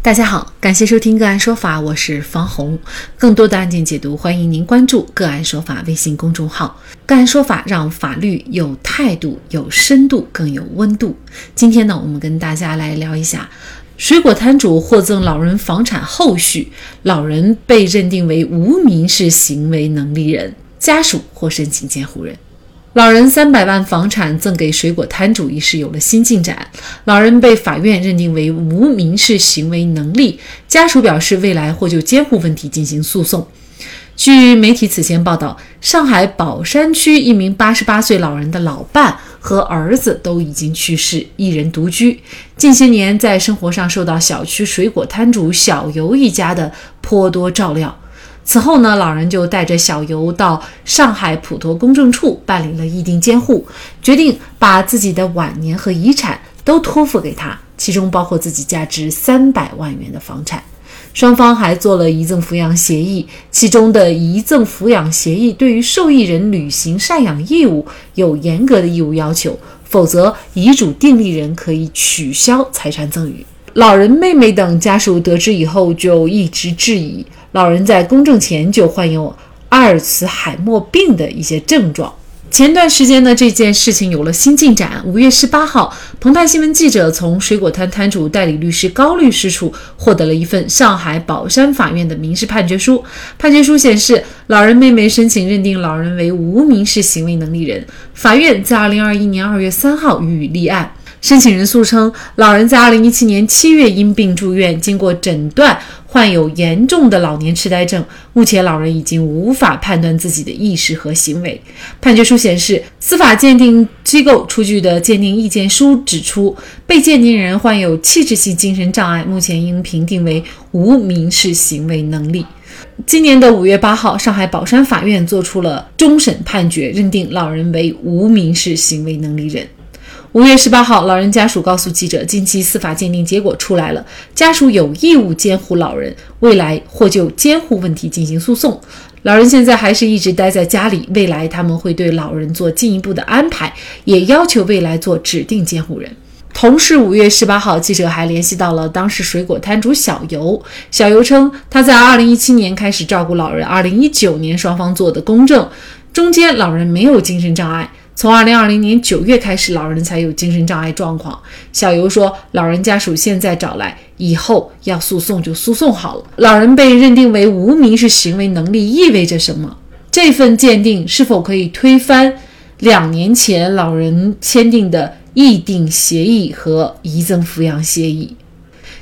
大家好，感谢收听个案说法，我是方红。更多的案件解读，欢迎您关注个案说法微信公众号。个案说法让法律有态度、有深度、更有温度。今天呢，我们跟大家来聊一下水果摊主获赠老人房产后续，老人被认定为无民事行为能力人，家属或申请监护人。老人三百万房产赠给水果摊主一事有了新进展，老人被法院认定为无民事行为能力，家属表示未来或就监护问题进行诉讼。据媒体此前报道，上海宝山区一名八十八岁老人的老伴和儿子都已经去世，一人独居，近些年在生活上受到小区水果摊主小游一家的颇多照料。此后呢，老人就带着小游到上海普陀公证处办理了议定监护，决定把自己的晚年和遗产都托付给他，其中包括自己价值三百万元的房产。双方还做了遗赠抚养协议，其中的遗赠抚养协议对于受益人履行赡养义务有严格的义务要求，否则遗嘱订立人可以取消财产赠与。老人妹妹等家属得知以后，就一直质疑。老人在公证前就患有阿尔茨海默病的一些症状。前段时间呢，这件事情有了新进展。五月十八号，澎湃新闻记者从水果摊摊主代理律师高律师处获得了一份上海宝山法院的民事判决书。判决书显示，老人妹妹申请认定老人为无民事行为能力人，法院在二零二一年二月三号予以立案。申请人诉称，老人在二零一七年七月因病住院，经过诊断患有严重的老年痴呆症。目前，老人已经无法判断自己的意识和行为。判决书显示，司法鉴定机构出具的鉴定意见书指出，被鉴定人患有器质性精神障碍，目前应评定为无民事行为能力。今年的五月八号，上海宝山法院作出了终审判决，认定老人为无民事行为能力人。五月十八号，老人家属告诉记者，近期司法鉴定结果出来了，家属有义务监护老人，未来或就监护问题进行诉讼。老人现在还是一直待在家里，未来他们会对老人做进一步的安排，也要求未来做指定监护人。同时，五月十八号，记者还联系到了当时水果摊主小游，小游称他在二零一七年开始照顾老人，二零一九年双方做的公证，中间老人没有精神障碍。从二零二零年九月开始，老人才有精神障碍状况。小游说，老人家属现在找来，以后要诉讼就诉讼好了。老人被认定为无民事行为能力意味着什么？这份鉴定是否可以推翻两年前老人签订的议定协议和遗赠抚养协议？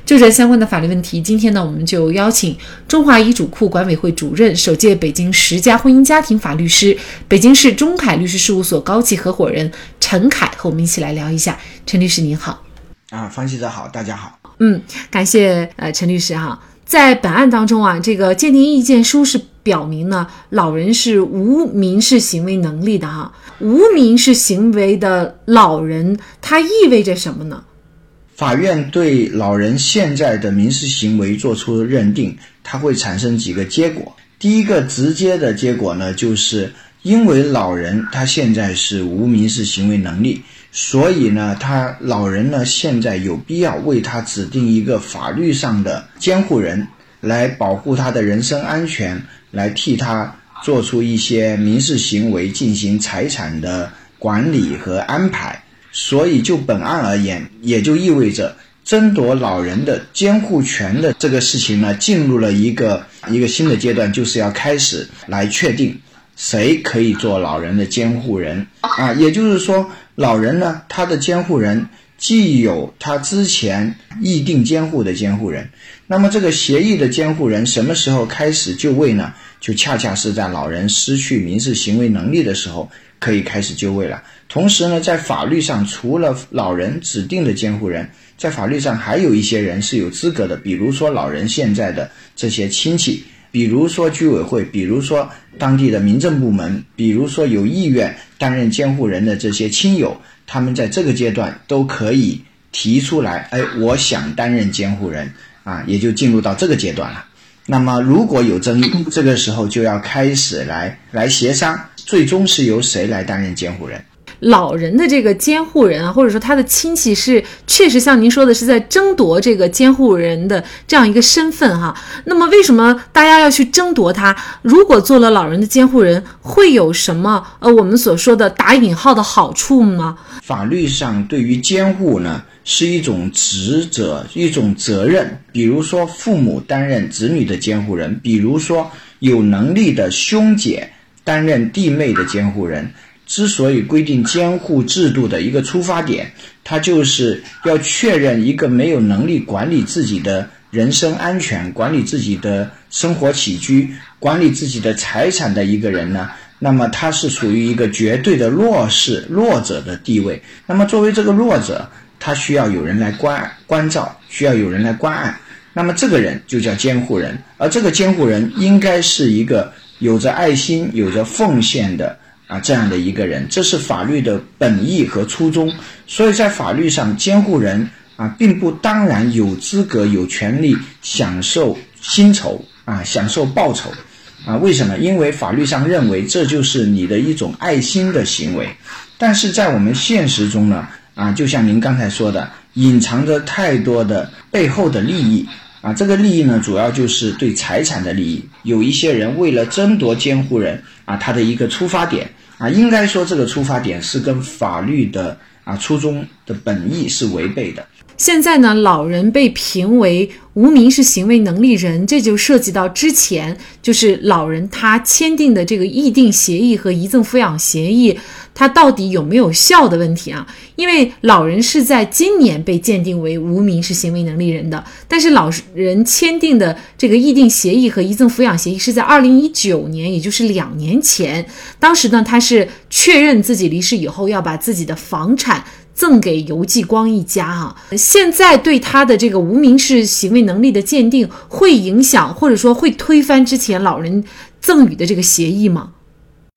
就这相关的法律问题，今天呢，我们就邀请中华遗嘱库管委会主任、首届北京十佳婚姻家庭法律师、北京市中凯律师事务所高级合伙人陈凯和我们一起来聊一下。陈律师您好，啊，方记者好，大家好。嗯，感谢呃陈律师哈，在本案当中啊，这个鉴定意见书是表明呢，老人是无民事行为能力的哈，无民事行为的老人，他意味着什么呢？法院对老人现在的民事行为作出认定，它会产生几个结果。第一个直接的结果呢，就是因为老人他现在是无民事行为能力，所以呢，他老人呢现在有必要为他指定一个法律上的监护人，来保护他的人身安全，来替他做出一些民事行为，进行财产的管理和安排。所以，就本案而言，也就意味着争夺老人的监护权的这个事情呢，进入了一个一个新的阶段，就是要开始来确定谁可以做老人的监护人啊。也就是说，老人呢，他的监护人既有他之前议定监护的监护人，那么这个协议的监护人什么时候开始就位呢？就恰恰是在老人失去民事行为能力的时候。可以开始就位了。同时呢，在法律上，除了老人指定的监护人，在法律上还有一些人是有资格的，比如说老人现在的这些亲戚，比如说居委会，比如说当地的民政部门，比如说有意愿担任监护人的这些亲友，他们在这个阶段都可以提出来，哎，我想担任监护人啊，也就进入到这个阶段了。那么如果有争议，这个时候就要开始来来协商。最终是由谁来担任监护人？老人的这个监护人啊，或者说他的亲戚是确实像您说的是在争夺这个监护人的这样一个身份哈。那么为什么大家要去争夺他？如果做了老人的监护人，会有什么呃我们所说的打引号的好处吗？法律上对于监护呢？是一种职责，一种责任。比如说，父母担任子女的监护人；比如说，有能力的兄姐担任弟妹的监护人。之所以规定监护制度的一个出发点，它就是要确认一个没有能力管理自己的人身安全、管理自己的生活起居、管理自己的财产的一个人呢，那么他是属于一个绝对的弱势、弱者的地位。那么，作为这个弱者，他需要有人来关关照，需要有人来关爱，那么这个人就叫监护人，而这个监护人应该是一个有着爱心、有着奉献的啊这样的一个人，这是法律的本意和初衷。所以在法律上，监护人啊并不当然有资格、有权利享受薪酬啊，享受报酬啊。为什么？因为法律上认为这就是你的一种爱心的行为，但是在我们现实中呢？啊，就像您刚才说的，隐藏着太多的背后的利益啊。这个利益呢，主要就是对财产的利益。有一些人为了争夺监护人啊，他的一个出发点啊，应该说这个出发点是跟法律的啊初衷的本意是违背的。现在呢，老人被评为无民事行为能力人，这就涉及到之前就是老人他签订的这个议定协议和遗赠抚养协议，它到底有没有效的问题啊？因为老人是在今年被鉴定为无民事行为能力人的，但是老人签订的这个议定协议和遗赠抚养协议是在二零一九年，也就是两年前，当时呢他是确认自己离世以后要把自己的房产。赠给游继光一家啊，现在对他的这个无民事行为能力的鉴定会影响，或者说会推翻之前老人赠与的这个协议吗？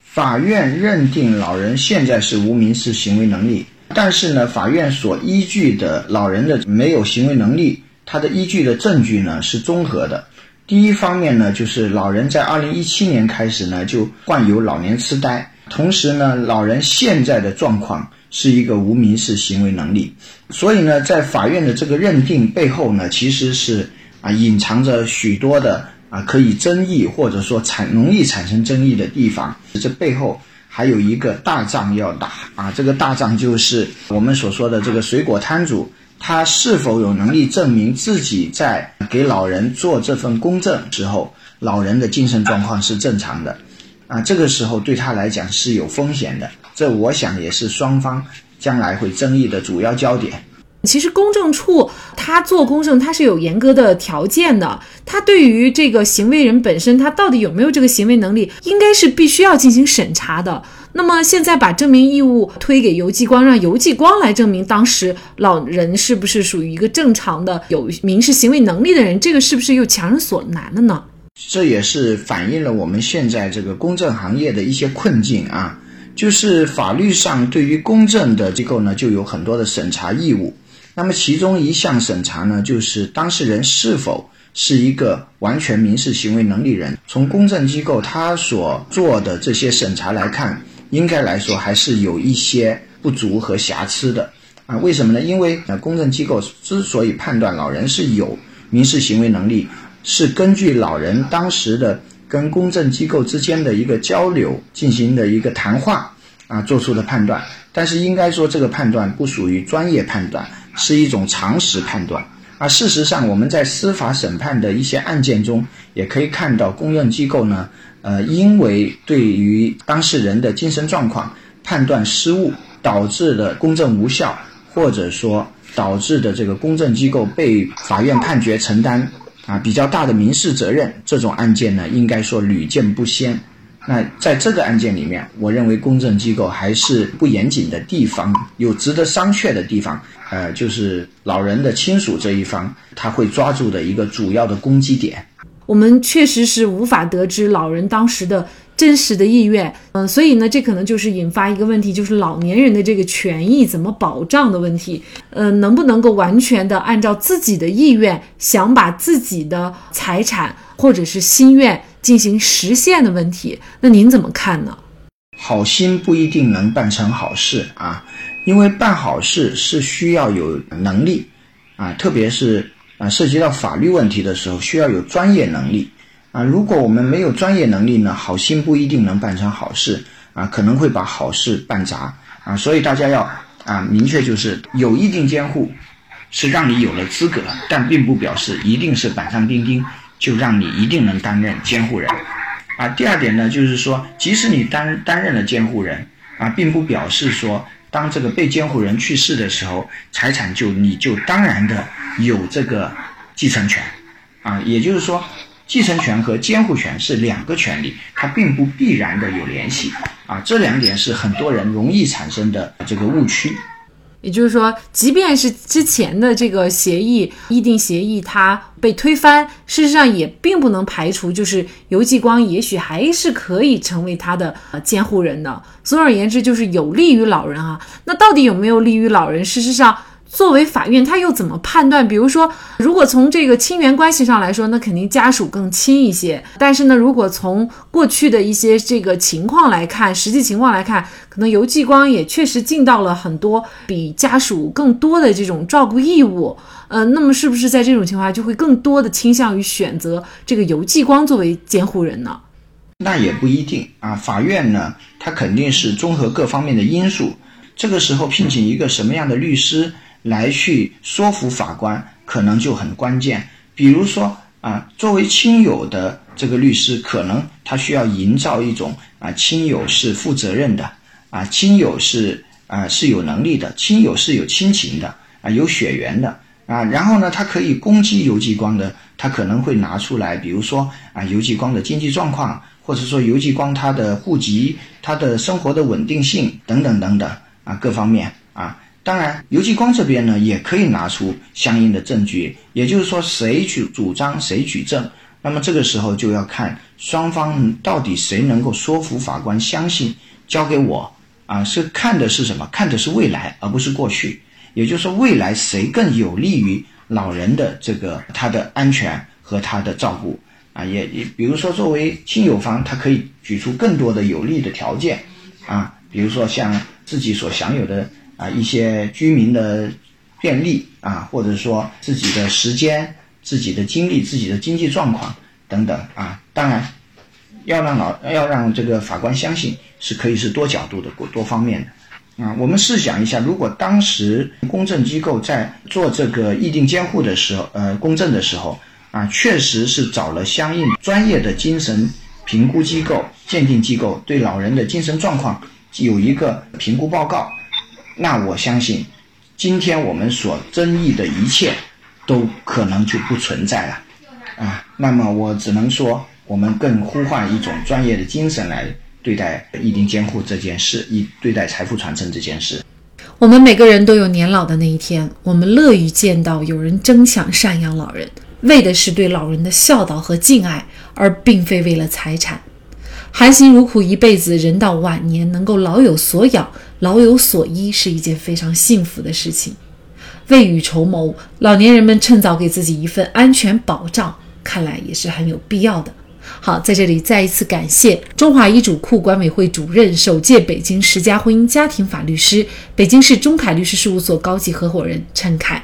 法院认定老人现在是无民事行为能力，但是呢，法院所依据的老人的没有行为能力，他的依据的证据呢是综合的。第一方面呢，就是老人在二零一七年开始呢就患有老年痴呆，同时呢，老人现在的状况。是一个无民事行为能力，所以呢，在法院的这个认定背后呢，其实是啊隐藏着许多的啊可以争议或者说产容易产生争议的地方。这背后还有一个大仗要打啊，这个大仗就是我们所说的这个水果摊主，他是否有能力证明自己在给老人做这份公证时候，老人的精神状况是正常的啊？这个时候对他来讲是有风险的。这我想也是双方将来会争议的主要焦点。其实公证处他做公证，他是有严格的条件的。他对于这个行为人本身，他到底有没有这个行为能力，应该是必须要进行审查的。那么现在把证明义务推给邮寄光，让邮寄光来证明当时老人是不是属于一个正常的有民事行为能力的人，这个是不是又强人所难了呢？这也是反映了我们现在这个公证行业的一些困境啊。就是法律上对于公证的机构呢，就有很多的审查义务。那么其中一项审查呢，就是当事人是否是一个完全民事行为能力人。从公证机构他所做的这些审查来看，应该来说还是有一些不足和瑕疵的啊。为什么呢？因为呃，公证机构之所以判断老人是有民事行为能力，是根据老人当时的。跟公证机构之间的一个交流进行的一个谈话啊，做出的判断。但是应该说，这个判断不属于专业判断，是一种常识判断。而事实上，我们在司法审判的一些案件中，也可以看到公证机构呢，呃，因为对于当事人的精神状况判断失误，导致的公证无效，或者说导致的这个公证机构被法院判决承担。啊，比较大的民事责任这种案件呢，应该说屡见不鲜。那在这个案件里面，我认为公证机构还是不严谨的地方，有值得商榷的地方。呃，就是老人的亲属这一方，他会抓住的一个主要的攻击点。我们确实是无法得知老人当时的。真实的意愿，嗯，所以呢，这可能就是引发一个问题，就是老年人的这个权益怎么保障的问题，呃，能不能够完全的按照自己的意愿，想把自己的财产或者是心愿进行实现的问题？那您怎么看呢？好心不一定能办成好事啊，因为办好事是需要有能力啊，特别是啊涉及到法律问题的时候，需要有专业能力啊。如果我们没有专业能力呢，好心不一定能办成好事啊，可能会把好事办砸啊。所以大家要啊明确，就是有意定监护是让你有了资格，但并不表示一定是板上钉钉，就让你一定能担任监护人。啊，第二点呢，就是说，即使你担担任了监护人，啊，并不表示说，当这个被监护人去世的时候，财产就你就当然的有这个继承权，啊，也就是说，继承权和监护权是两个权利，它并不必然的有联系，啊，这两点是很多人容易产生的这个误区。也就是说，即便是之前的这个协议议定协议它被推翻，事实上也并不能排除，就是游继光也许还是可以成为他的呃监护人的。总而言之，就是有利于老人啊。那到底有没有利于老人？事实上。作为法院，他又怎么判断？比如说，如果从这个亲缘关系上来说，那肯定家属更亲一些。但是呢，如果从过去的一些这个情况来看，实际情况来看，可能游继光也确实尽到了很多比家属更多的这种照顾义务。呃，那么是不是在这种情况下，就会更多的倾向于选择这个游继光作为监护人呢？那也不一定啊。法院呢，他肯定是综合各方面的因素。这个时候聘请一个什么样的律师？来去说服法官，可能就很关键。比如说啊，作为亲友的这个律师，可能他需要营造一种啊，亲友是负责任的，啊，亲友是啊是有能力的，亲友是有亲情的，啊，有血缘的，啊，然后呢，他可以攻击游继光的，他可能会拿出来，比如说啊，游继光的经济状况，或者说游继光他的户籍、他的生活的稳定性等等等等啊，各方面。当然，游继光这边呢也可以拿出相应的证据，也就是说，谁去主张谁举证。那么这个时候就要看双方到底谁能够说服法官相信交给我啊？是看的是什么？看的是未来，而不是过去。也就是说，未来谁更有利于老人的这个他的安全和他的照顾啊？也也比如说，作为亲友方，他可以举出更多的有利的条件啊，比如说像自己所享有的。啊，一些居民的便利啊，或者说自己的时间、自己的精力、自己的经济状况等等啊，当然要让老要让这个法官相信是可以是多角度的、多多方面的啊。我们试想一下，如果当时公证机构在做这个议定监护的时候，呃，公证的时候啊，确实是找了相应专业的精神评估机构、鉴定机构，对老人的精神状况有一个评估报告。那我相信，今天我们所争议的一切，都可能就不存在了，啊，那么我只能说，我们更呼唤一种专业的精神来对待一定监护这件事，一对待财富传承这件事。我们每个人都有年老的那一天，我们乐于见到有人争抢赡养老人，为的是对老人的孝道和敬爱，而并非为了财产。含辛茹苦一辈子，人到晚年能够老有所养、老有所依，是一件非常幸福的事情。未雨绸缪，老年人们趁早给自己一份安全保障，看来也是很有必要的。好，在这里再一次感谢中华遗嘱库管委会主任、首届北京十佳婚姻家庭法律师、北京市中凯律师事务所高级合伙人陈凯。